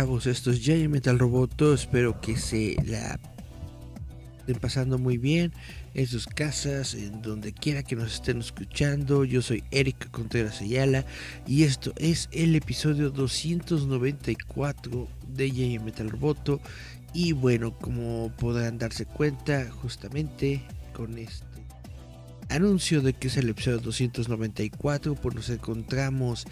Chavos, esto es Metal Roboto, espero que se la estén pasando muy bien en sus casas, en donde quiera que nos estén escuchando. Yo soy Eric Contreras Ayala y esto es el episodio 294 de Jay Metal Roboto. Y bueno, como podrán darse cuenta, justamente con este anuncio de que es el episodio 294, pues nos encontramos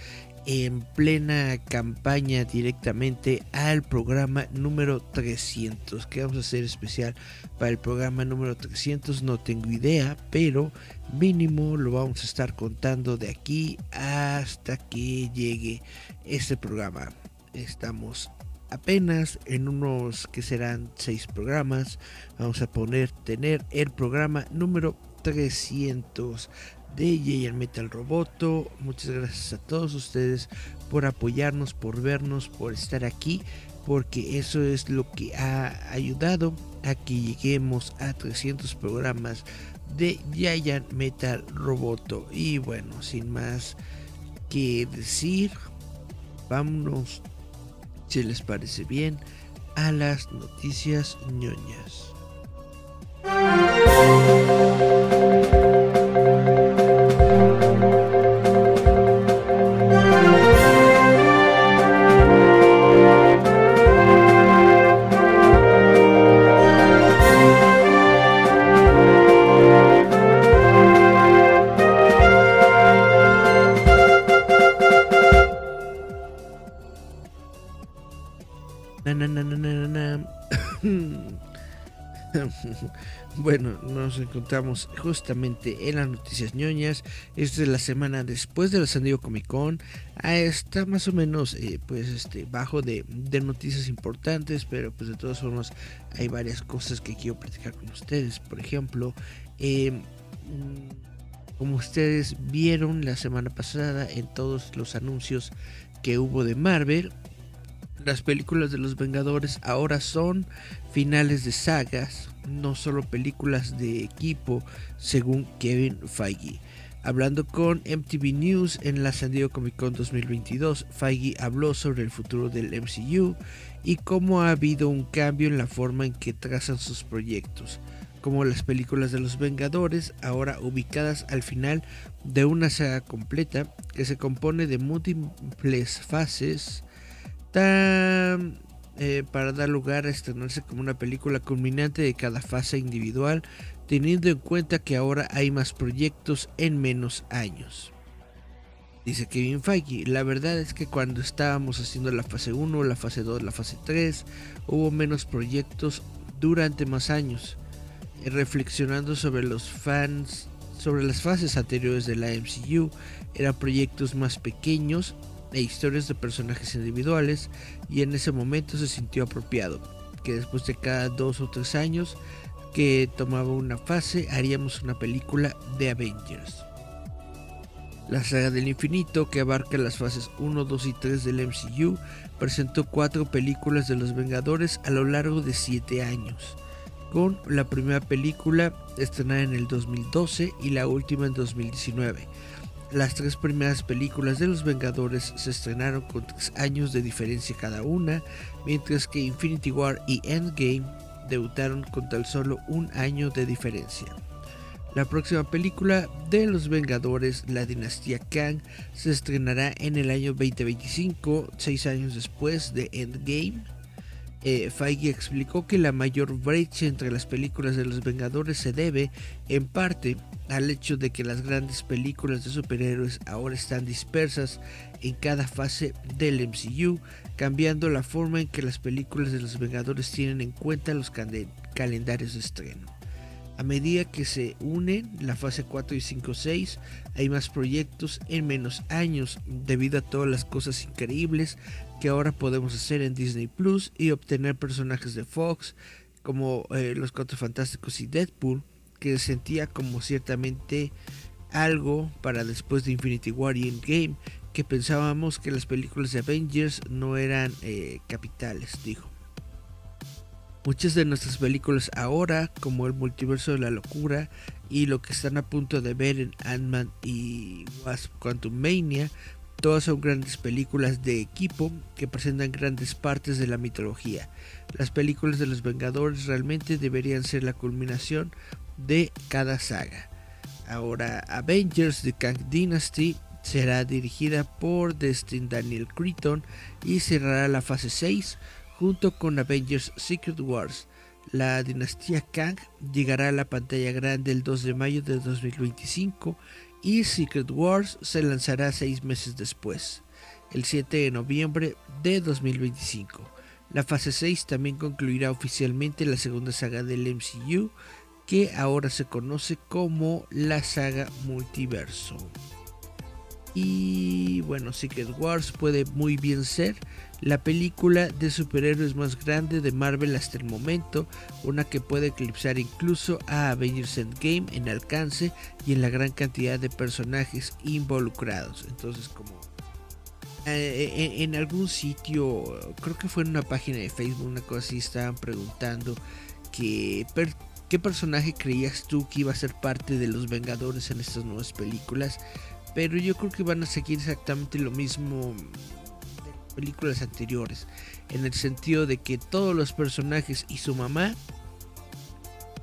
en plena campaña directamente al programa número 300. que vamos a hacer especial para el programa número 300? No tengo idea, pero mínimo lo vamos a estar contando de aquí hasta que llegue este programa. Estamos apenas en unos que serán 6 programas. Vamos a poner tener el programa número 300 de J Metal Roboto. Muchas gracias a todos ustedes por apoyarnos, por vernos, por estar aquí, porque eso es lo que ha ayudado a que lleguemos a 300 programas de Giant Metal Roboto. Y bueno, sin más que decir, vámonos, si les parece bien, a las noticias ñoñas. Encontramos justamente en las noticias ñoñas. Esta es la semana después de la San Diego Comic Con. Ah, está más o menos eh, pues este bajo de, noticias importantes, pero pues de todas formas hay varias cosas que quiero platicar con ustedes. Por ejemplo, em, como ustedes vieron la semana pasada en todos los anuncios que hubo de Marvel, las películas de los Vengadores ahora son finales de sagas, no solo películas de equipo, según Kevin Feige. Hablando con MTV News en la San Diego Comic Con 2022, Feige habló sobre el futuro del MCU y cómo ha habido un cambio en la forma en que trazan sus proyectos, como las películas de los Vengadores, ahora ubicadas al final de una saga completa que se compone de múltiples fases eh, para dar lugar a estrenarse como una película culminante de cada fase individual, teniendo en cuenta que ahora hay más proyectos en menos años. Dice Kevin Feige, la verdad es que cuando estábamos haciendo la fase 1, la fase 2, la fase 3, hubo menos proyectos durante más años. Eh, reflexionando sobre los fans, sobre las fases anteriores de la MCU, eran proyectos más pequeños e historias de personajes individuales y en ese momento se sintió apropiado que después de cada dos o tres años que tomaba una fase haríamos una película de Avengers. La saga del infinito, que abarca las fases 1, 2 y 3 del MCU, presentó cuatro películas de los Vengadores a lo largo de 7 años, con la primera película estrenada en el 2012 y la última en 2019 las tres primeras películas de los Vengadores se estrenaron con tres años de diferencia cada una, mientras que Infinity War y Endgame debutaron con tan solo un año de diferencia. La próxima película de los Vengadores, la dinastía Kang, se estrenará en el año 2025, seis años después de Endgame eh, Feige explicó que la mayor brecha entre las películas de los Vengadores se debe, en parte, al hecho de que las grandes películas de superhéroes ahora están dispersas en cada fase del MCU, cambiando la forma en que las películas de los Vengadores tienen en cuenta los calendarios de estreno. A medida que se unen la fase 4 y 5 6, hay más proyectos en menos años debido a todas las cosas increíbles que ahora podemos hacer en Disney Plus y obtener personajes de Fox como eh, Los Cuatro Fantásticos y Deadpool, que sentía como ciertamente algo para después de Infinity War y Endgame, que pensábamos que las películas de Avengers no eran eh, capitales, dijo. Muchas de nuestras películas ahora, como el multiverso de la locura y lo que están a punto de ver en Ant-Man y Wasp Quantum Mania, todas son grandes películas de equipo que presentan grandes partes de la mitología. Las películas de los Vengadores realmente deberían ser la culminación de cada saga. Ahora, Avengers The Kang Dynasty será dirigida por Destin Daniel Cretton y cerrará la fase 6 junto con Avengers Secret Wars. La dinastía Kang llegará a la pantalla grande el 2 de mayo de 2025 y Secret Wars se lanzará seis meses después, el 7 de noviembre de 2025. La fase 6 también concluirá oficialmente la segunda saga del MCU, que ahora se conoce como la saga Multiverso. Y bueno, Secret Wars puede muy bien ser la película de superhéroes más grande de Marvel hasta el momento, una que puede eclipsar incluso a Avengers Endgame en alcance y en la gran cantidad de personajes involucrados. Entonces, como eh, eh, en, algún sitio, creo que fue en una página de Facebook, una cosa así, estaban preguntando que qué personaje creías tú que iba a ser parte de los Vengadores en estas nuevas películas. Pero yo creo que van a seguir exactamente lo mismo películas anteriores, en el sentido de que todos los personajes y su mamá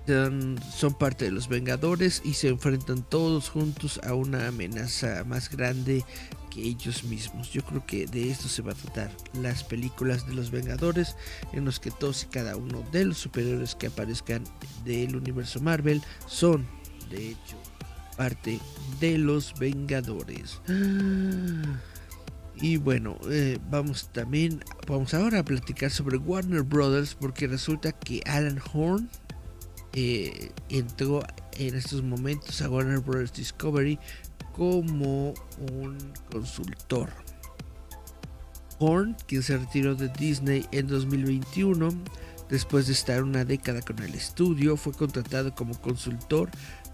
son, parte de los Vengadores y se enfrentan todos juntos a una amenaza más grande que ellos mismos. Yo creo que de esto se va a tratar las películas de los Vengadores, en los que todos y cada uno de los superiores que aparezcan del universo Marvel son, de hecho, parte de los Vengadores. Y bueno, eh, vamos también, vamos ahora a platicar sobre Warner Brothers porque resulta que Alan Horn eh, entró en estos momentos a Warner Brothers Discovery como un consultor. Horn, quien se retiró de Disney en 2021, después de estar una década con el estudio, fue contratado como consultor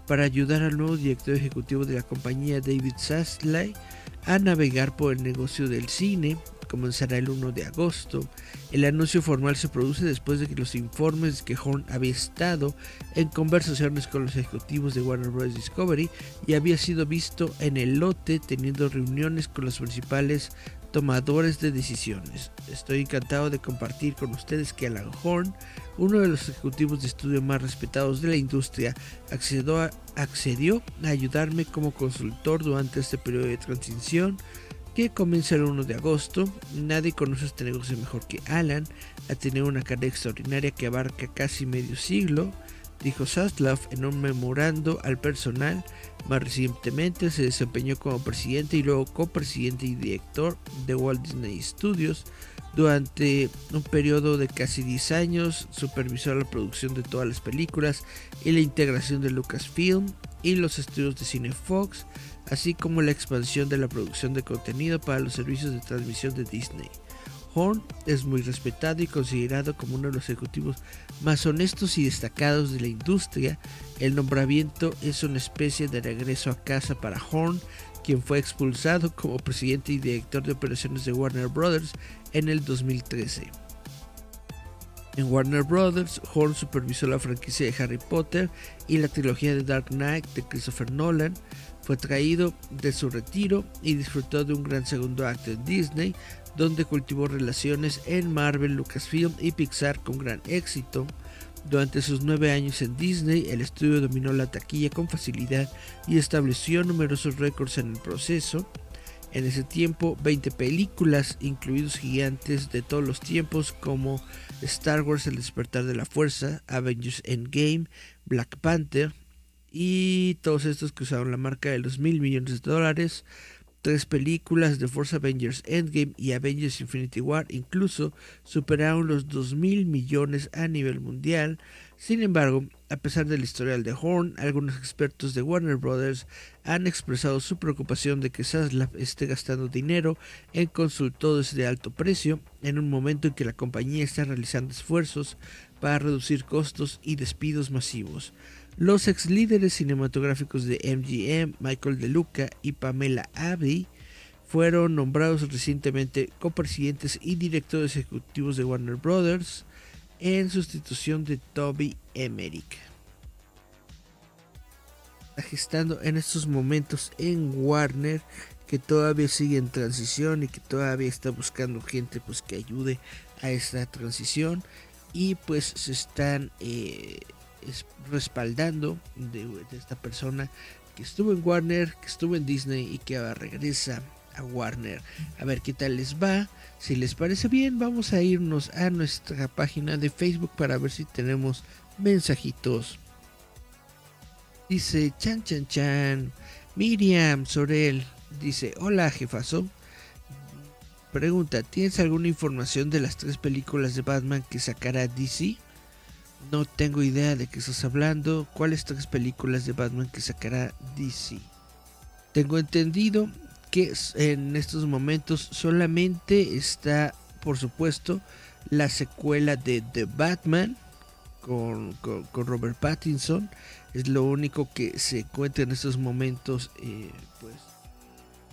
para ayudar al nuevo director ejecutivo de la compañía David Sasley a navegar por el negocio del cine. Comenzará el 1 de agosto. El anuncio formal se produce después de que los informes que Horn había estado en conversaciones con los ejecutivos de Warner Bros. Discovery y había sido visto en el lote teniendo reuniones con los principales tomadores de decisiones. Estoy encantado de compartir con ustedes que Alan Horn, uno de los ejecutivos de estudio más respetados de la industria, accedió a, ayudarme como consultor durante este periodo de transición que comienza el 1 de agosto. Nadie conoce este negocio mejor que Alan. Ha tenido una carrera extraordinaria que abarca casi medio siglo dijo Saslav en un memorando al personal. Más recientemente se desempeñó como presidente y luego copresidente y director de Walt Disney Studios. Durante un periodo de casi 10 años supervisó la producción de todas las películas y la integración de Lucasfilm y los estudios de cine Fox, así como la expansión de la producción de contenido para los servicios de transmisión de Disney. Horn es muy respetado y considerado como uno de los ejecutivos más honestos y destacados de la industria. El nombramiento es una especie de regreso a casa para Horn, quien fue expulsado como presidente y director de operaciones de Warner Brothers en el 2013. En Warner Brothers, Horn supervisó la franquicia de Harry Potter y la trilogía de Dark Knight de Christopher Nolan. Fue traído de su retiro y disfrutó de un gran segundo acto en Disney, donde cultivó relaciones en Marvel, Lucasfilm y Pixar con gran éxito. Durante sus nueve años en Disney, el estudio dominó la taquilla con facilidad y estableció numerosos récords en el proceso. En ese tiempo, 20 películas, incluidos gigantes de todos los tiempos como Star Wars El despertar de la fuerza, Avengers Endgame, Black Panther y todos estos que usaron la marca de los mil millones de dólares, tres películas de Force Avengers Endgame y Avengers Infinity War incluso superaron los 2 mil millones a nivel mundial. Sin embargo, a pesar del historial de Horn, algunos expertos de Warner Brothers han expresado su preocupación de que Zaslav esté gastando dinero en consultores de alto precio en un momento en que la compañía está realizando esfuerzos para reducir costos y despidos masivos. Los ex líderes cinematográficos de MGM, Michael DeLuca y Pamela Abbey, fueron nombrados recientemente copresidentes y directores ejecutivos de Warner Brothers en sustitución de Toby Emmerich. Está en estos momentos en Warner que todavía sigue en transición y que todavía está buscando gente pues que ayude a esta transición y pues se están eh, respaldando de, esta persona que estuvo en Warner, que estuvo en Disney y que ahora regresa a Warner. A ver qué tal les va. Si les parece bien, vamos a irnos a nuestra página de Facebook para ver si tenemos mensajitos. Dice Chan Chan Chan. Miriam Sorel dice: Hola jefazo. Pregunta: ¿Tienes alguna información de las tres películas de Batman que sacará DC? No tengo idea de qué estás hablando. ¿Cuáles tres películas de Batman que sacará DC? Tengo entendido que en estos momentos solamente está, por supuesto, la secuela de The Batman con, Robert Pattinson. Es lo único que se encuentra en estos momentos, eh, pues,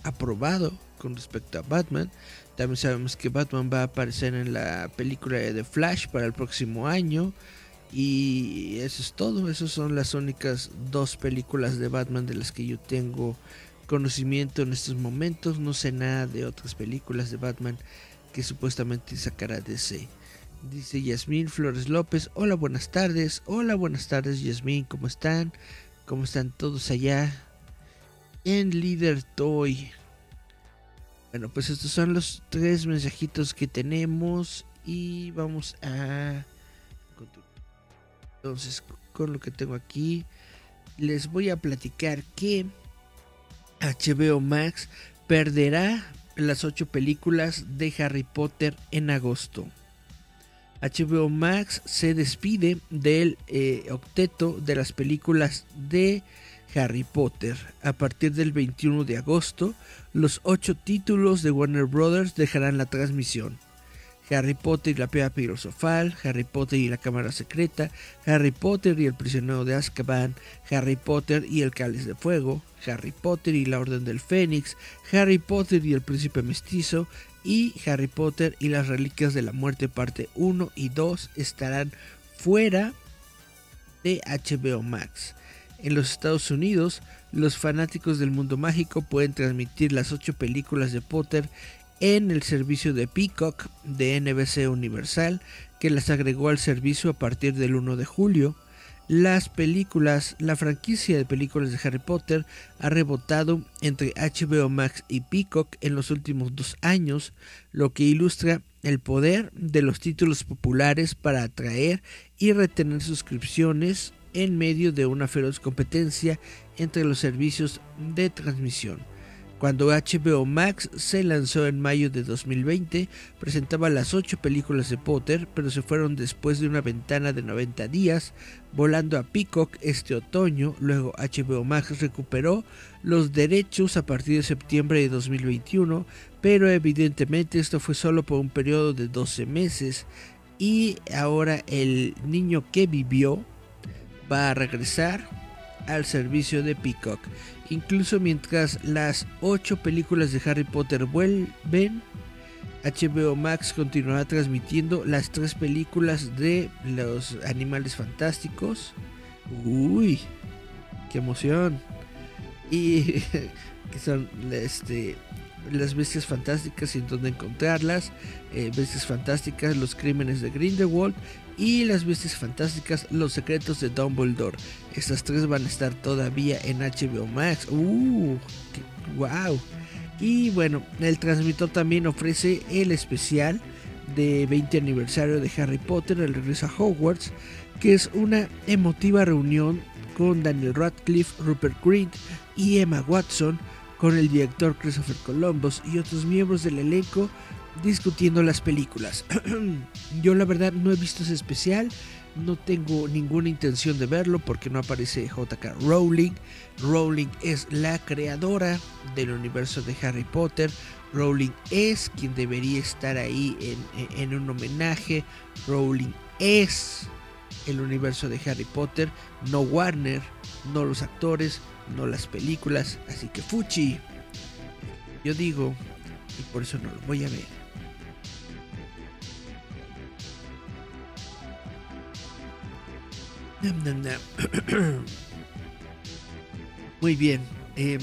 aprobado con respecto a Batman. También sabemos que Batman va a aparecer en la película de The Flash para el próximo año. Y eso es todo. Esas son las únicas dos películas de Batman de las que yo tengo conocimiento en estos momentos. No sé nada de otras películas de Batman que supuestamente sacará DC. Dice Yasmín Flores López. Hola, buenas tardes. Hola, buenas tardes, Yasmín. ¿Cómo están? ¿Cómo están todos allá? En Líder Toy. Bueno, pues estos son los tres mensajitos que tenemos. Y vamos a entonces, con lo que tengo aquí, les voy a platicar que HBO Max perderá las ocho películas de Harry Potter en agosto. HBO Max se despide del eh, octeto de las películas de Harry Potter. A partir del 21 de agosto, los ocho títulos de Warner Brothers dejarán la transmisión. Harry Potter y la piedra filosofal, Harry Potter y la cámara secreta, Harry Potter y el prisionero de Azkaban, Harry Potter y el cáliz de fuego, Harry Potter y la orden del Fénix, Harry Potter y el príncipe mestizo y Harry Potter y las reliquias de la muerte parte 1 y 2 estarán fuera de HBO Max. En los Estados Unidos, los fanáticos del mundo mágico pueden transmitir las 8 películas de Potter en el servicio de Peacock de NBC Universal, que las agregó al servicio a partir del 1 de julio. Las películas, la franquicia de películas de Harry Potter ha rebotado entre HBO Max y Peacock en los últimos dos años, lo que ilustra el poder de los títulos populares para atraer y retener suscripciones en medio de una feroz competencia entre los servicios de transmisión. Cuando HBO Max se lanzó en mayo de 2020, presentaba las 8 películas de Potter, pero se fueron después de una ventana de 90 días, volando a Peacock este otoño. Luego HBO Max recuperó los derechos a partir de septiembre de 2021, pero evidentemente esto fue solo por un periodo de 12 meses. Y ahora el niño que vivió va a regresar al servicio de Peacock. Incluso mientras las ocho películas de Harry Potter vuelven, HBO Max continuará transmitiendo las tres películas de los animales fantásticos. Uy, qué emoción. Y que son este, las bestias fantásticas y en dónde encontrarlas. Eh, bestias fantásticas, los crímenes de Grindelwald y las bestias fantásticas, los secretos de Dumbledore. Estas tres van a estar todavía en HBO Max. ¡Uh! ¡Wow! Y bueno, el transmisor también ofrece el especial de 20 aniversario de Harry Potter, el regreso a Hogwarts, que es una emotiva reunión con Daniel Radcliffe, Rupert Grint y Emma Watson con el director Christopher Columbus y otros miembros del elenco discutiendo las películas. Yo la verdad no he visto ese especial, no tengo ninguna intención de verlo porque no aparece JK Rowling. Rowling es la creadora del universo de Harry Potter. Rowling es quien debería estar ahí en, un homenaje. Rowling es el universo de Harry Potter, no Warner, no los actores, no las películas. Así que Fuchi, yo digo, y por eso no lo voy a ver. Muy bien. Eh,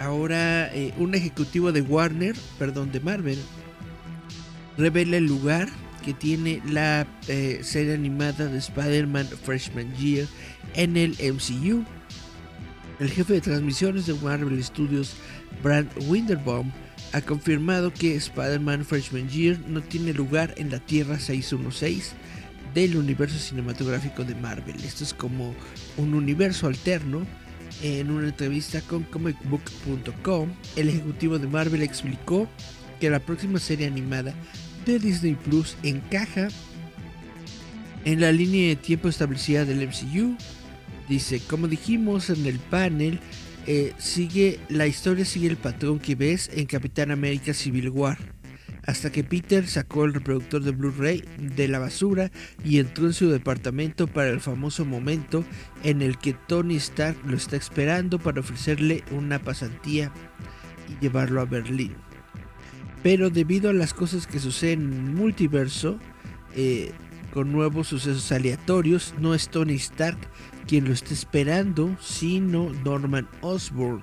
ahora eh, un ejecutivo de Warner, perdón, de Marvel, revela el lugar que tiene la eh, serie animada de Spider-Man Freshman Year en el MCU. El jefe de transmisiones de Marvel Studios, Brad Winderbaum, ha confirmado que Spider-Man Freshman Year no tiene lugar en la Tierra 616 del universo cinematográfico de Marvel. Esto es como un universo alterno. En una entrevista con comicbook.com, el ejecutivo de Marvel explicó que la próxima serie animada de Disney Plus encaja en la línea de tiempo establecida del MCU. Dice, como dijimos en el panel, eh, sigue la historia sigue el patrón que ves en Capitán América Civil War hasta que Peter sacó el reproductor de Blu-ray de la basura y entró en su departamento para el famoso momento en el que Tony Stark lo está esperando para ofrecerle una pasantía y llevarlo a Berlín. Pero debido a las cosas que suceden en el multiverso, eh, con nuevos sucesos aleatorios, no es Tony Stark quien lo está esperando, sino Norman Osborn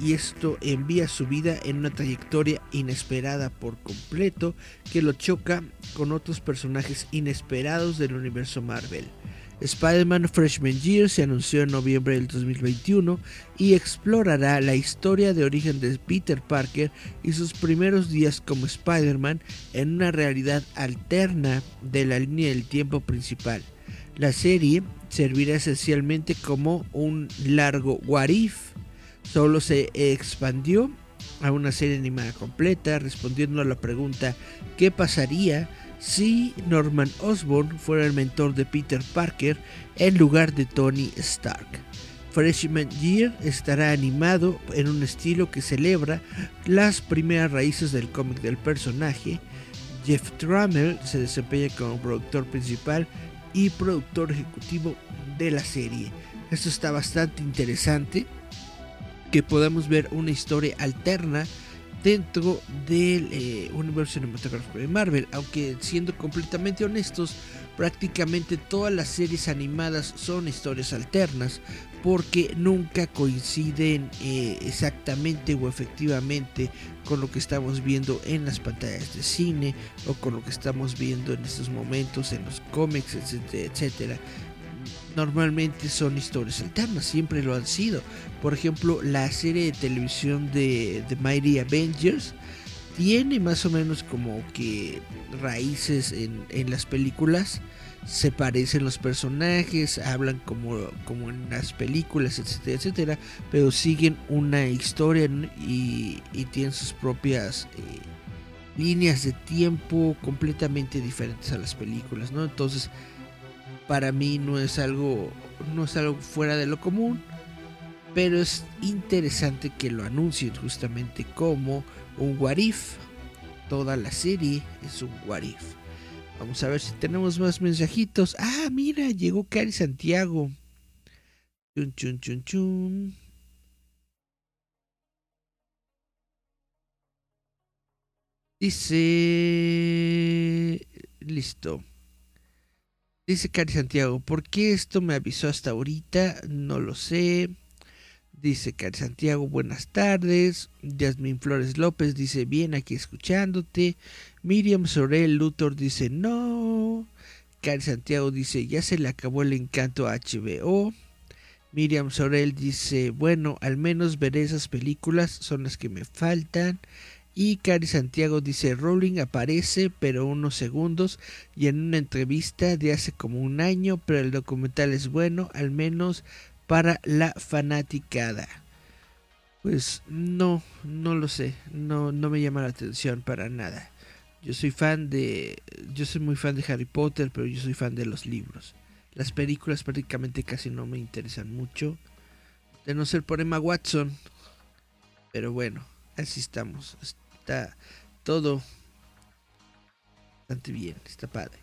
y esto envía su vida en una trayectoria inesperada por completo que lo choca con otros personajes inesperados del universo Marvel. Spider-Man Freshman Year se anunció en noviembre del 2021 y explorará la historia de origen de Peter Parker y sus primeros días como Spider-Man en una realidad alterna de la línea del tiempo principal. La serie servirá esencialmente como un largo what if solo se expandió a una serie animada completa, respondiendo a la pregunta ¿qué pasaría si Norman Osborn fuera el mentor de Peter Parker en lugar de Tony Stark? Freshman Year estará animado en un estilo que celebra las primeras raíces del cómic del personaje. Jeff Trammell se desempeña como productor principal y productor ejecutivo de la serie. Esto está bastante interesante que podamos ver una historia alterna dentro del eh, universo cinematográfico de Marvel, aunque siendo completamente honestos, prácticamente todas las series animadas son historias alternas porque nunca coinciden eh, exactamente o efectivamente con lo que estamos viendo en las pantallas de cine o con lo que estamos viendo en estos momentos en los cómics, etcétera, etcétera normalmente son historias alternas, siempre lo han sido. Por ejemplo, la serie de televisión de The Mighty Avengers tiene más o menos como que raíces en, las películas. Se parecen los personajes, hablan como, como en las películas, etcétera, etcétera, pero siguen una historia y, tienen sus propias eh, líneas de tiempo completamente diferentes a las películas, ¿no? Entonces, para mí no es algo no es algo fuera de lo común pero es interesante que lo anuncien justamente como un what toda la serie es un what vamos a ver si tenemos más mensajitos. Ah mira llegó Cari Santiago. Chun chun chun chun. Dice listo Dice Cari Santiago, ¿por qué esto me avisó hasta ahorita? No lo sé. Dice Cari Santiago, buenas tardes. Yasmin Flores López dice, bien aquí escuchándote. Miriam Sorel Luthor dice, no. Cari Santiago dice, ya se le acabó el encanto a HBO. Miriam Sorel dice, bueno, al menos veré esas películas, son las que me faltan. Y Cari Santiago dice, Rowling aparece pero unos segundos y en una entrevista de hace como un año, pero el documental es bueno, al menos para la fanaticada. Pues no, no lo sé, no, no me llama la atención para nada. Yo soy fan de, yo soy muy fan de Harry Potter, pero yo soy fan de los libros. Las películas prácticamente casi no me interesan mucho, de no ser por Emma Watson. Pero bueno, así estamos. Está todo bastante bien, está padre.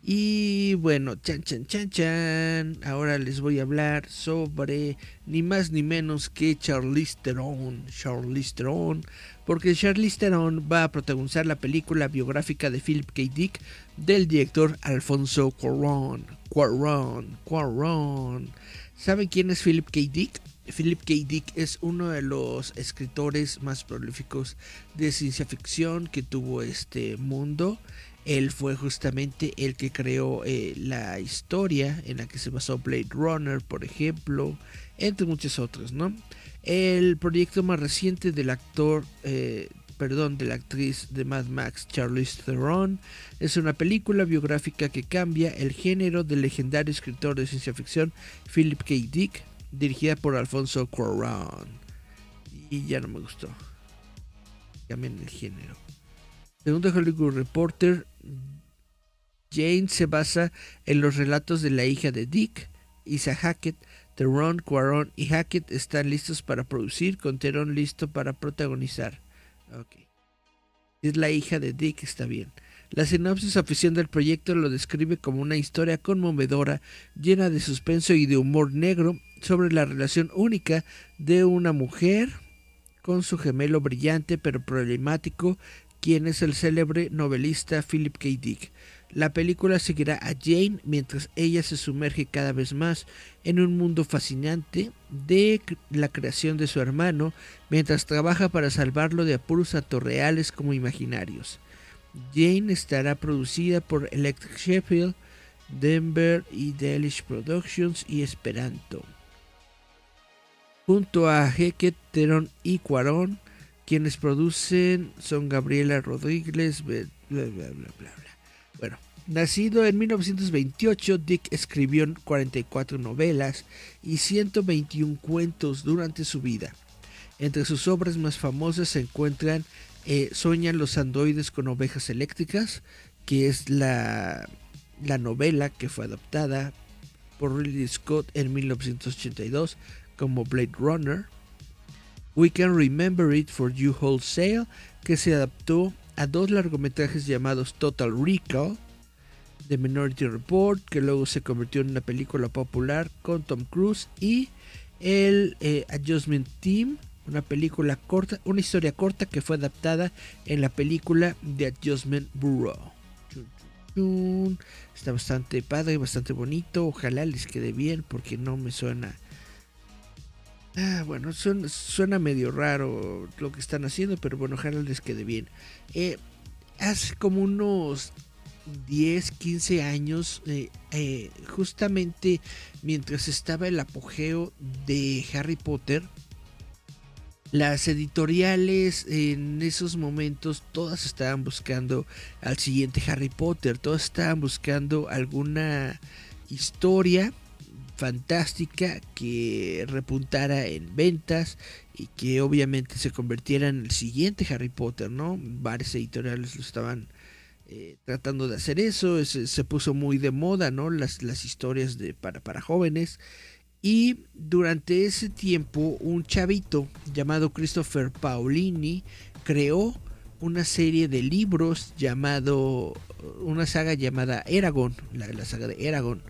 Y bueno, chan chan chan chan. Ahora les voy a hablar sobre ni más ni menos que Charlize Theron. Charlize Theron. Porque Charlize Theron va a protagonizar la película biográfica de Philip K. Dick del director Alfonso Cuarón. Cuarón, Cuarón. ¿Saben quién es Philip K. Dick? Philip K. Dick es uno de los escritores más prolíficos de ciencia ficción que tuvo este mundo. Él fue justamente el que creó eh, la historia en la que se basó Blade Runner, por ejemplo, entre muchos otros, ¿no? El proyecto más reciente del actor, eh, perdón, de la actriz de Mad Max, Charlize Theron, es una película biográfica que cambia el género del legendario escritor de ciencia ficción Philip K. Dick, dirigida por Alfonso Cuarón. Y ya no me gustó. Cambian el género. Según The Hollywood Reporter, Jane se basa en los relatos de la hija de Dick, Isa Hackett. Teron, Cuarón y Hackett están listos para producir, con Teron listo para protagonizar. Ok. Es la hija de Dick, está bien. La sinopsis oficial del proyecto lo describe como una historia conmovedora, llena de suspenso y de humor negro, sobre la relación única de una mujer con su gemelo brillante pero problemático, quien es el célebre novelista Philip K. Dick. La película seguirá a Jane mientras ella se sumerge cada vez más en un mundo fascinante de la creación de su hermano, mientras trabaja para salvarlo de apuros tanto como imaginarios. Jane estará producida por Electric Sheffield, Denver y Delish Productions y Esperanto. Junto a Hecket, Teron y Cuarón, quienes producen son Gabriela Rodríguez. Bueno, nacido en 1928, Dick escribió 44 novelas y 121 cuentos durante su vida. Entre sus obras más famosas se encuentran eh, Soñan los androides con ovejas eléctricas, que es la, la novela que fue adaptada por Ridley Scott en 1982 como Blade Runner. We Can Remember It for You Wholesale, que se adaptó a dos largometrajes llamados Total Recall, The Minority Report, que luego se convirtió en una película popular con Tom Cruise, y el eh, Adjustment Team, una película corta, una historia corta que fue adaptada en la película The Adjustment Bureau. Está bastante padre, bastante bonito. Ojalá les quede bien porque no me suena Ah, bueno, suena, medio raro lo que están haciendo, pero bueno, ojalá les quede bien. Eh, hace como unos 10, 15 años, eh, eh, justamente mientras estaba el apogeo de Harry Potter, las editoriales en esos momentos todas estaban buscando al siguiente Harry Potter, todas estaban buscando alguna historia fantástica que repuntara en ventas y que obviamente se convirtiera en el siguiente Harry Potter, ¿no? Varios editoriales lo estaban eh, tratando de hacer eso, se, puso muy de moda, ¿no? Las, las historias de, para, para jóvenes. Y durante ese tiempo un chavito llamado Christopher Paolini creó una serie de libros llamado, una saga llamada Eragon, la, saga de Eragon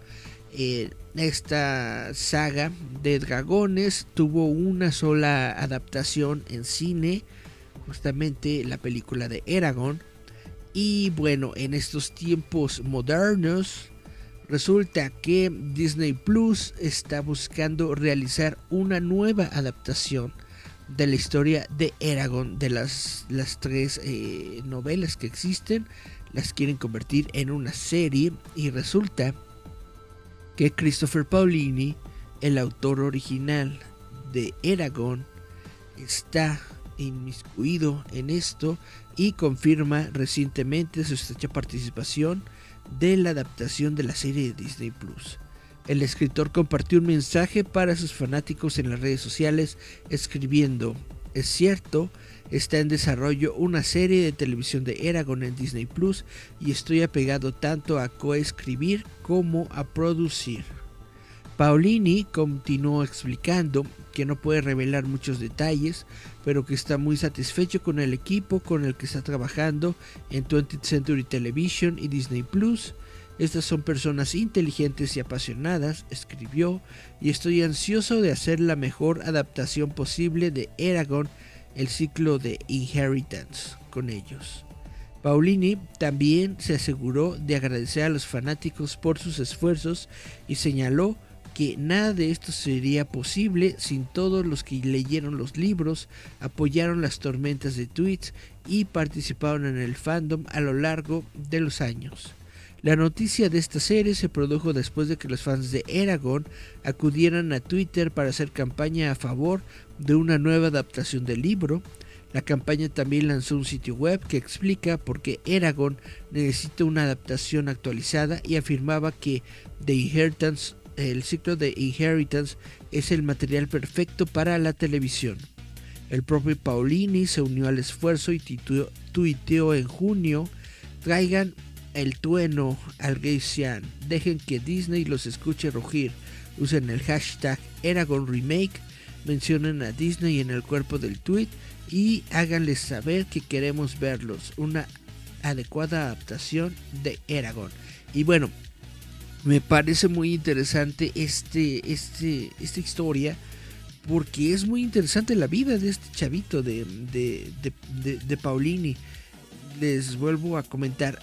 eh, esta saga de dragones tuvo una sola adaptación en cine, justamente la película de Eragon. Y bueno, en estos tiempos modernos, resulta que Disney Plus está buscando realizar una nueva adaptación de la historia de Eragon, de las, las tres eh, novelas que existen, las quieren convertir en una serie y resulta que Christopher Paulini, el autor original de Eragon, está inmiscuido en esto y confirma recientemente su estrecha participación de la adaptación de la serie de Disney Plus. El escritor compartió un mensaje para sus fanáticos en las redes sociales escribiendo, es cierto, está en desarrollo una serie de televisión de Eragon en Disney Plus y estoy apegado tanto a coescribir como a producir. Paulini continuó explicando que no puede revelar muchos detalles, pero que está muy satisfecho con el equipo con el que está trabajando en 20th Century Television y Disney Plus estas son personas inteligentes y apasionadas, escribió, y estoy ansioso de hacer la mejor adaptación posible de Eragon, el ciclo de Inheritance, con ellos. Paulini también se aseguró de agradecer a los fanáticos por sus esfuerzos y señaló que nada de esto sería posible sin todos los que leyeron los libros, apoyaron las tormentas de tweets y participaron en el fandom a lo largo de los años. La noticia de esta serie se produjo después de que los fans de Eragon acudieran a Twitter para hacer campaña a favor de una nueva adaptación del libro. La campaña también lanzó un sitio web que explica por qué Eragon necesita una adaptación actualizada y afirmaba que The Inheritance, el ciclo de Inheritance es el material perfecto para la televisión. El propio Paulini se unió al esfuerzo y tuiteó en junio, traigan el tueno al Sean. Dejen que Disney los escuche rugir. Usen el hashtag Eragon Remake. Mencionen a Disney en el cuerpo del tweet y háganles saber que queremos verlos. Una adecuada adaptación de Eragon. Y bueno, me parece muy interesante este, este, esta historia porque es muy interesante la vida de este chavito de, de Paulini. Les vuelvo a comentar,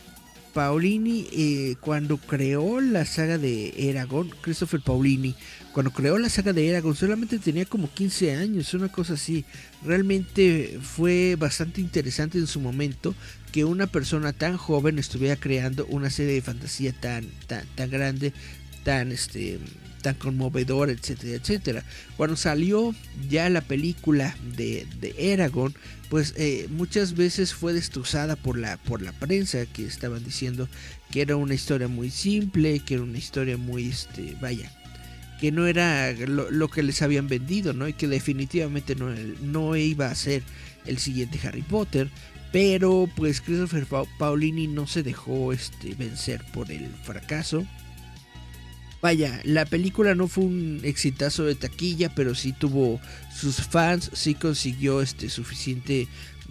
Paulini, eh, cuando creó la saga de Eragon, Christopher Paulini, cuando creó la saga de Eragon, solamente tenía como 15 años, una cosa así. Realmente fue bastante interesante en su momento que una persona tan joven estuviera creando una serie de fantasía tan, tan, tan grande, tan este tan conmovedor, etcétera, etcétera. Cuando salió ya la película de, de Eragon, pues eh, muchas veces fue destrozada por la, por la prensa que estaban diciendo que era una historia muy simple, que era una historia muy, este, vaya, que no era lo, que les habían vendido, ¿no? Y que definitivamente no, no iba a ser el siguiente Harry Potter. Pero pues Christopher Paulini no se dejó este, vencer por el fracaso Vaya, la película no fue un exitazo de taquilla, pero sí tuvo sus fans, sí consiguió este suficiente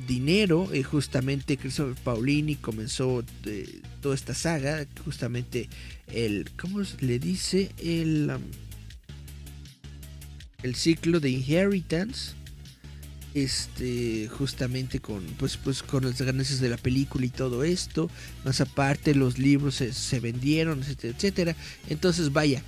dinero. y justamente Christopher Paulini comenzó eh, toda esta saga, justamente el, ¿cómo le dice? El, um, el ciclo de Inheritance este justamente con pues pues con las ganancias de la película y todo esto. Más aparte los libros se, vendieron etcétera etcétera. Entonces vaya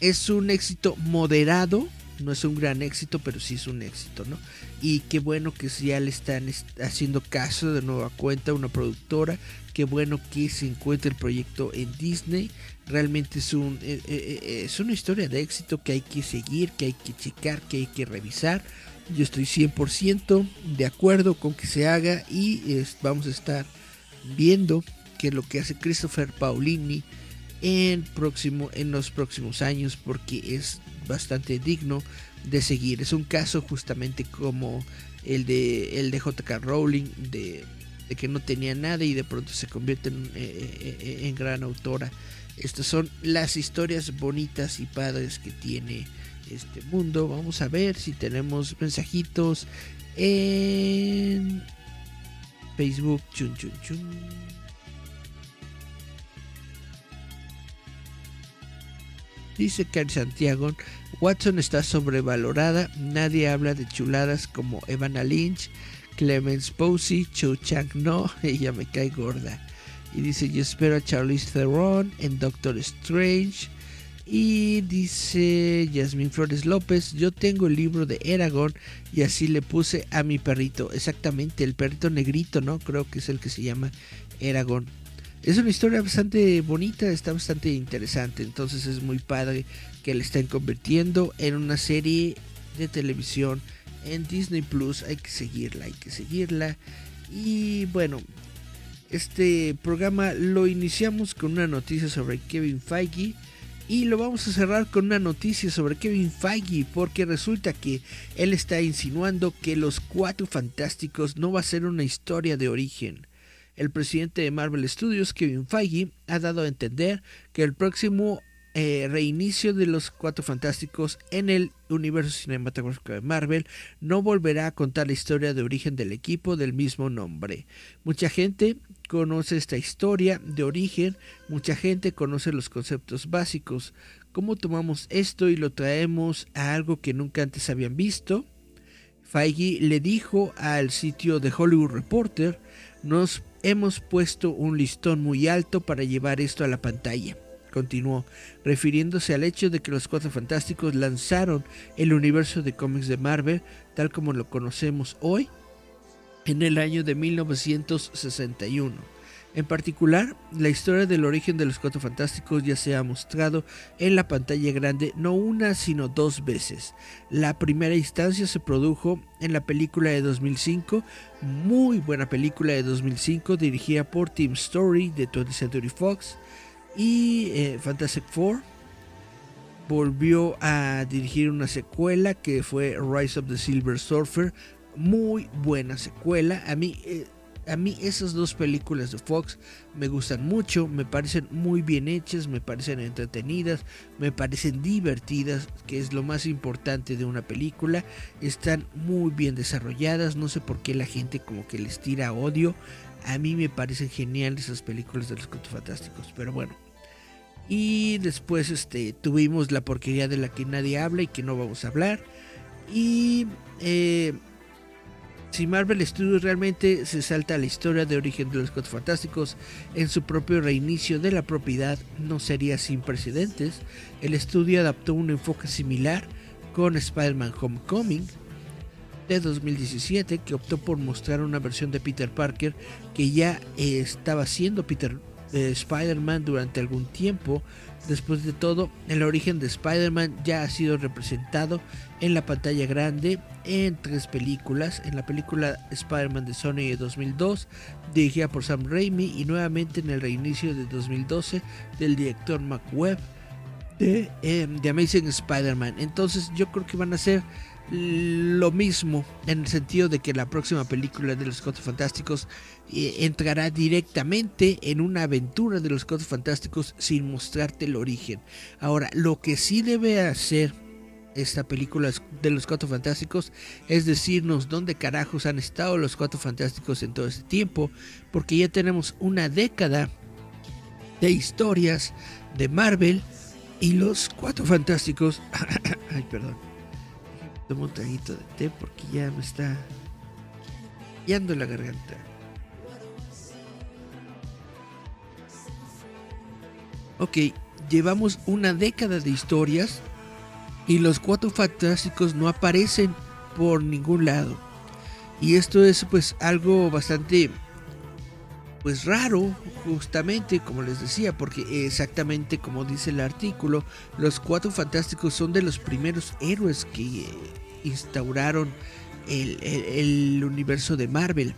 es un éxito moderado. No es un gran éxito pero sí es un éxito no y qué bueno que ya le están haciendo caso de nueva cuenta una productora. Qué bueno que se encuentre el proyecto en Disney. Realmente es un eh, eh, eh, es una historia de éxito que hay que seguir que hay que checar que hay que revisar yo estoy 100% de acuerdo con que se haga y vamos a estar viendo qué es lo que hace Christopher Paulini en, próximo, en los próximos años porque es bastante digno de seguir. Es un caso justamente como el de, el de JK Rowling, de, que no tenía nada y de pronto se convierte eh, eh, eh, en gran autora. Estas son las historias bonitas y padres que tiene este mundo. Vamos a ver si tenemos mensajitos en Facebook. Chun, chun, chun. Dice Cari Santiago, Watson está sobrevalorada, nadie habla de chuladas como Evana Lynch, Clemens Posey, Cho Chang no, ella me cae gorda. Y dice, yo espero a Charlize Theron en Doctor Strange. Y dice Yasmin Flores López, yo tengo el libro de Eragon y así le puse a mi perrito, exactamente, el perrito negrito, ¿no? Creo que es el que se llama Eragon. Es una historia bastante bonita, está bastante interesante, entonces es muy padre que le estén convirtiendo en una serie de televisión en Disney Plus, hay que seguirla, hay que seguirla. Y bueno, este programa lo iniciamos con una noticia sobre Kevin Feige Y lo vamos a cerrar con una noticia sobre Kevin Feige, porque resulta que él está insinuando que los Cuatro Fantásticos no va a ser una historia de origen. El presidente de Marvel Studios, Kevin Feige, ha dado a entender que el próximo eh, reinicio de los Cuatro Fantásticos en el universo cinematográfico de Marvel no volverá a contar la historia de origen del equipo del mismo nombre. Mucha gente conoce esta historia de origen, mucha gente conoce los conceptos básicos. ¿Cómo tomamos esto y lo traemos a algo que nunca antes habían visto? Feige le dijo al sitio de Hollywood Reporter, nos hemos puesto un listón muy alto para llevar esto a la pantalla continuó, refiriéndose al hecho de que los Cuatro Fantásticos lanzaron el universo de cómics de Marvel tal como lo conocemos hoy en el año de 1961. En particular, la historia del origen de los Cuatro Fantásticos ya se ha mostrado en la pantalla grande no una sino dos veces. La primera instancia se produjo en la película de 2005, muy buena película de 2005 dirigida por Tim Story de 20th Century Fox, y eh, Fantastic Four volvió a dirigir una secuela que fue Rise of the Silver Surfer. Muy buena secuela. A mí, eh, a mí esas dos películas de Fox me gustan mucho, me parecen muy bien hechas, me parecen entretenidas, me parecen divertidas, que es lo más importante de una película. Están muy bien desarrolladas, no sé por qué la gente como que les tira odio. A mí me parecen geniales esas películas de los Cuatro Fantásticos, pero bueno. Y después este, tuvimos la porquería de la que nadie habla y que no vamos a hablar. Y eh, si Marvel Studios realmente se salta la historia de origen de los Cuatro Fantásticos en su propio reinicio de la propiedad, no sería sin precedentes. El estudio adaptó un enfoque similar con Spider-Man Homecoming de 2017 que optó por mostrar una versión de Peter Parker que ya estaba siendo Peter de Spider-Man durante algún tiempo. Después de todo, el origen de Spider-Man ya ha sido representado en la pantalla grande en tres películas. En la película Spider-Man de Sony de 2002, dirigida por Sam Raimi, y nuevamente en el reinicio de 2012 del director Mac Webb de, eh, de Amazing Spider-Man. Entonces yo creo que van a ser lo mismo en el sentido de que la próxima película de los Cuatro Fantásticos eh, entrará directamente en una aventura de los Cuatro Fantásticos sin mostrarte el origen. Ahora, lo que sí debe hacer esta película de los Cuatro Fantásticos es decirnos dónde carajos han estado los Cuatro Fantásticos en todo este tiempo, porque ya tenemos una década de historias de Marvel y los Cuatro Fantásticos. Ay, perdón Tomo de té porque ya me está guiando la garganta. Ok, llevamos una década de historias y los cuatro fantásticos no aparecen por ningún lado. Y esto es pues algo bastante pues raro, justamente como les decía, porque exactamente como dice el artículo, los cuatro fantásticos son de los primeros héroes que instauraron el, universo de Marvel.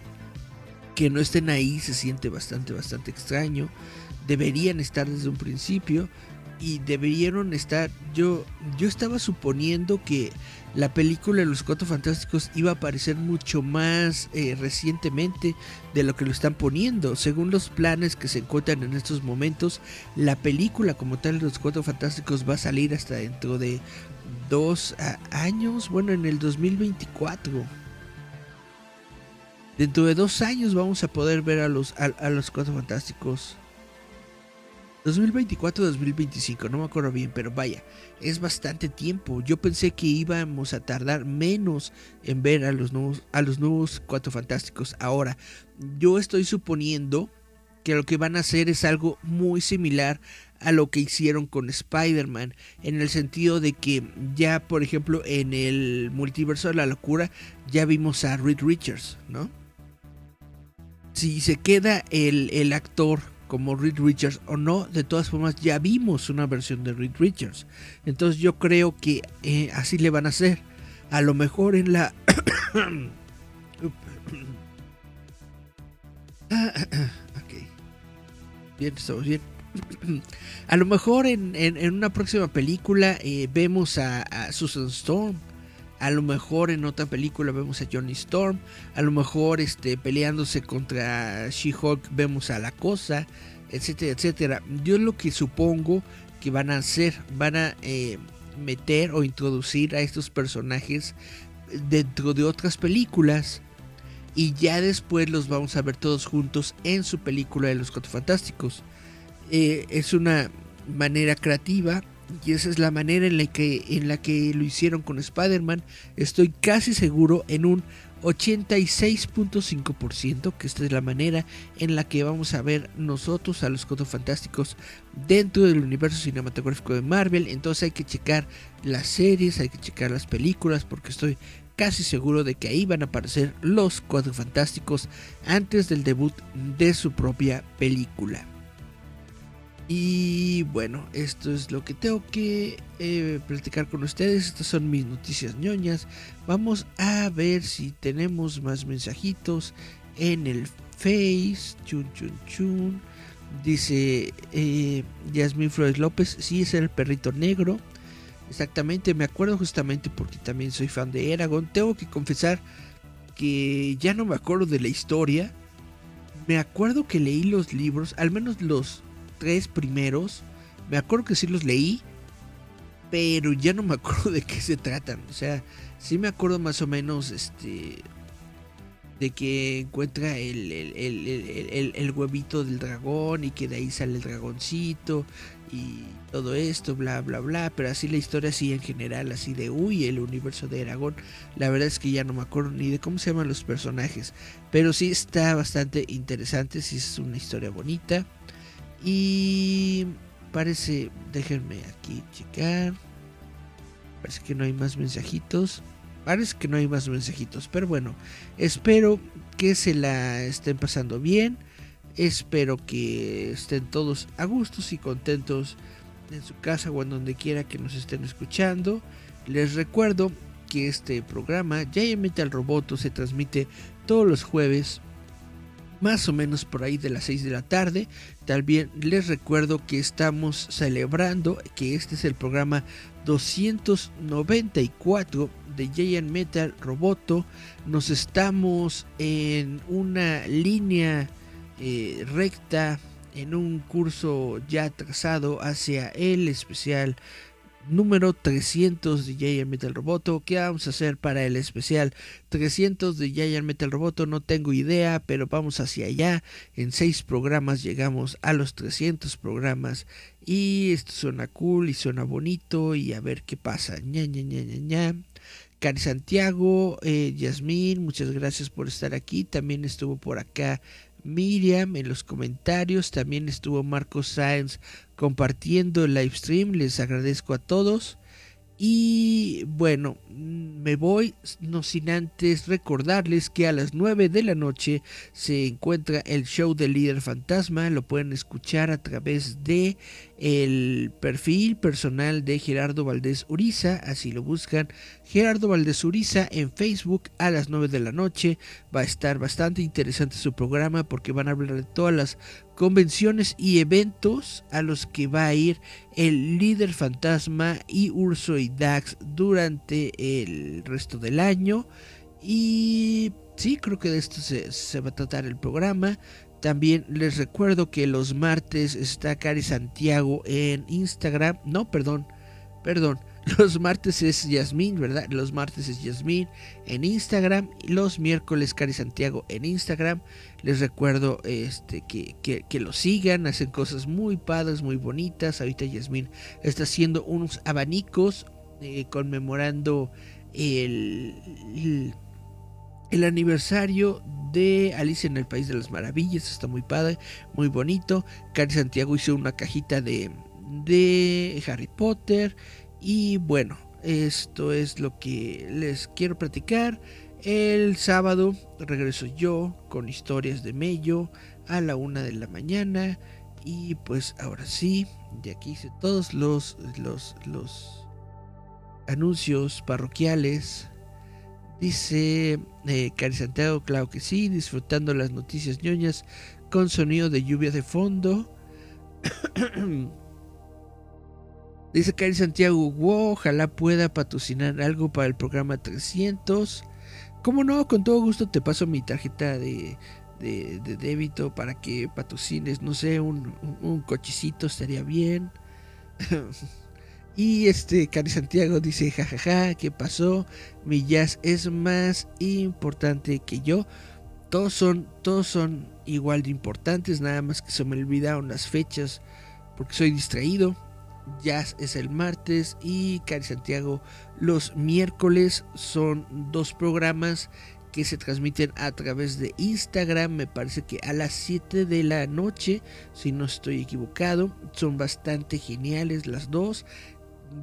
Que no estén ahí se siente bastante, bastante extraño. Deberían estar desde un principio y deberían estar. Yo, yo estaba suponiendo que la película de los Cuatro Fantásticos iba a aparecer mucho más eh, recientemente de lo que lo están poniendo. Según los planes que se encuentran en estos momentos, la película como tal de los Cuatro Fantásticos va a salir hasta dentro de dos años, bueno, en el 2024. Dentro de dos años vamos a poder ver a los, a los Cuatro Fantásticos 2024-2025, no me acuerdo bien, pero vaya, es bastante tiempo. Yo pensé que íbamos a tardar menos en ver a los nuevos, a los nuevos Cuatro Fantásticos. Ahora, yo estoy suponiendo que lo que van a hacer es algo muy similar a lo que hicieron con Spider-Man, en el sentido de que ya, por ejemplo, en el multiverso de la locura, ya vimos a Reed Richards, ¿no? Si se queda el, el actor como Reed Richards o no, de todas formas ya vimos una versión de Reed Richards. Entonces yo creo que eh, así le van a hacer. A lo mejor en la... ok. Bien, estamos bien. a lo mejor en, una próxima película eh, vemos a, Susan Storm. A lo mejor en otra película vemos a Johnny Storm. A lo mejor este, peleándose contra She-Hulk vemos a La Cosa, etcétera, etcétera. Yo lo que supongo que van a hacer, van a eh, meter o introducir a estos personajes dentro de otras películas y ya después los vamos a ver todos juntos en su película de los Cuatro Fantásticos. Eh, es una manera creativa y esa es la manera en la que, en la que lo hicieron con Spider-Man. Estoy casi seguro en un 86.5% que esta es la manera en la que vamos a ver nosotros a los Cuatro Fantásticos dentro del universo cinematográfico de Marvel. Entonces hay que checar las series, hay que checar las películas porque estoy casi seguro de que ahí van a aparecer los Cuatro Fantásticos antes del debut de su propia película. Y bueno, esto es lo que tengo que eh, platicar con ustedes. Estas son mis noticias ñoñas. Vamos a ver si tenemos más mensajitos en el Face. Chun, chun, chun. Dice eh, Yasmin Flores López. Sí, es el perrito negro. Exactamente, me acuerdo justamente porque también soy fan de Eragon. Tengo que confesar que ya no me acuerdo de la historia. Me acuerdo que leí los libros, al menos los tres primeros, me acuerdo que sí los leí, pero ya no me acuerdo de qué se tratan. O sea, sí me acuerdo más o menos este de que encuentra el, el, huevito del dragón y que de ahí sale el dragoncito y todo esto, bla, bla, bla. Pero así la historia, así en general, así de, uy, el universo de Aragón. La verdad es que ya no me acuerdo ni de cómo se llaman los personajes. Pero sí está bastante interesante, sí es una historia bonita. Y parece, déjenme aquí checar. Parece que no hay más mensajitos. Parece que no hay más mensajitos. Pero bueno, espero que se la estén pasando bien. Espero que estén todos a gustos y contentos en su casa o en donde quiera que nos estén escuchando. Les recuerdo que este programa, Ya Metal al Roboto, se transmite todos los jueves más o menos por ahí de las 6 de la tarde. También les recuerdo que estamos celebrando que este es el programa 294 de Giant Metal Roboto. Nos estamos en una línea eh, recta, en un curso ya trazado hacia el especial número 300 de Giant Metal Roboto. ¿Qué vamos a hacer para el especial 300 de Giant Metal Roboto? No tengo idea, pero vamos hacia allá. En 6 programas llegamos a los 300 programas. Y esto suena cool y suena bonito. Y a ver qué pasa. ña, ña, ña, ña. Cari Santiago, eh, Yasmín, muchas gracias por estar aquí. También estuvo por acá Miriam en los comentarios. También estuvo Marcos Sáenz compartiendo el live stream. Les agradezco a todos. Y bueno, me voy no sin antes recordarles que a las 9 de la noche se encuentra el show del líder fantasma. Lo pueden escuchar a través de el perfil personal de Gerardo Valdés Uriza. Así lo buscan. Gerardo Valdés Uriza en Facebook a las 9 de la noche. Va a estar bastante interesante su programa porque van a hablar de todas las convenciones y eventos a los que va a ir el líder fantasma y Urso y Dax durante el resto del año. Y sí, creo que de esto se, va a tratar el programa. También les recuerdo que los martes está Cari Santiago en Instagram. No, perdón, perdón. Los martes es Yasmín, ¿verdad? Los martes es Yasmín en Instagram. Y los miércoles Cari Santiago en Instagram. Les recuerdo este, que, que, lo sigan, hacen cosas muy padres, muy bonitas. Ahorita Yasmín está haciendo unos abanicos eh, conmemorando el, el, aniversario de Alicia en el País de las Maravillas. Está muy padre, muy bonito. Cari Santiago hizo una cajita de, de Harry Potter. Y bueno, esto es lo que les quiero platicar. El sábado regreso yo con historias de Mello a la una de la mañana. Y pues ahora sí, de aquí hice todos los, los, los anuncios parroquiales. Dice eh, Cari Santiago, claro que sí, disfrutando las noticias ñoñas con sonido de lluvia de fondo. Dice Cari Santiago, wow, ojalá pueda patrocinar algo para el programa 300. ¿Cómo no? Con todo gusto te paso mi tarjeta de, de, débito para que patrocines, no sé, un, un, cochecito estaría bien. y este, Cari Santiago dice, jajaja, ¿qué pasó? Mi jazz es más importante que yo. Todos son, todos son igual de importantes, nada más que se me olvidaron las fechas porque soy distraído. Jazz es el martes y Cari Santiago los miércoles. Son dos programas que se transmiten a través de Instagram. Me parece que a las 7 de la noche, si no estoy equivocado. Son bastante geniales las dos.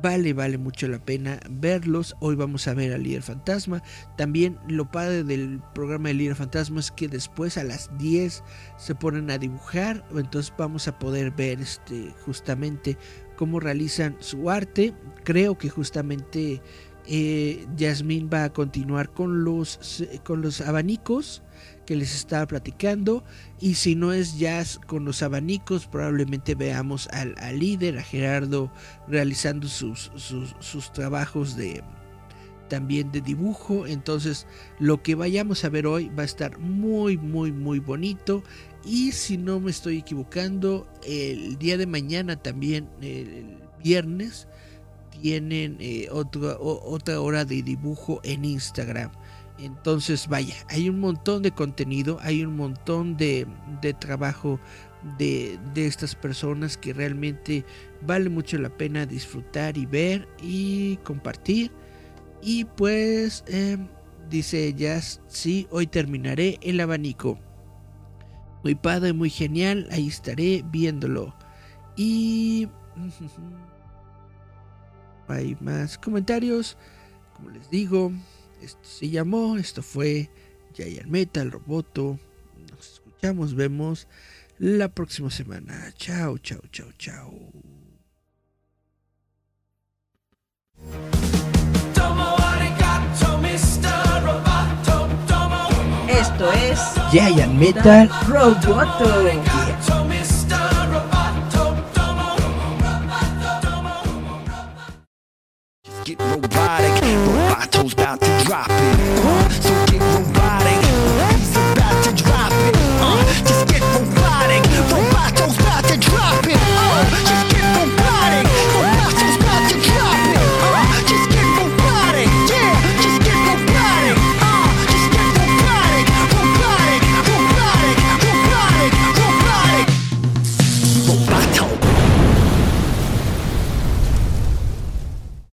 Vale, vale mucho la pena verlos. Hoy vamos a ver al líder fantasma. También lo padre del programa de líder fantasma es que después a las 10 se ponen a dibujar. Entonces vamos a poder ver este justamente cómo realizan su arte. Creo que justamente eh, Yasmín va a continuar con los, con los abanicos que les estaba platicando. Y si no es jazz con los abanicos, probablemente veamos al, líder, a Gerardo, realizando sus, sus, sus trabajos de, también de dibujo. Entonces lo que vayamos a ver hoy va a estar muy, muy, muy bonito. Y si no me estoy equivocando, el día de mañana también, el viernes, tienen eh, otra, otra hora de dibujo en Instagram. Entonces, vaya, hay un montón de contenido, hay un montón de, de trabajo de, de, estas personas que realmente vale mucho la pena disfrutar y ver y compartir. Y pues, em, dice ella, sí, hoy terminaré el abanico. Muy padre, muy genial. Ahí estaré viéndolo. Y... Hay más comentarios. Como les digo, esto se llamó, esto fue Giant Metal Roboto. Nos escuchamos, vemos la próxima semana. Chao, chao, chao, chao. Esto es Giant Metal. Roboto. Get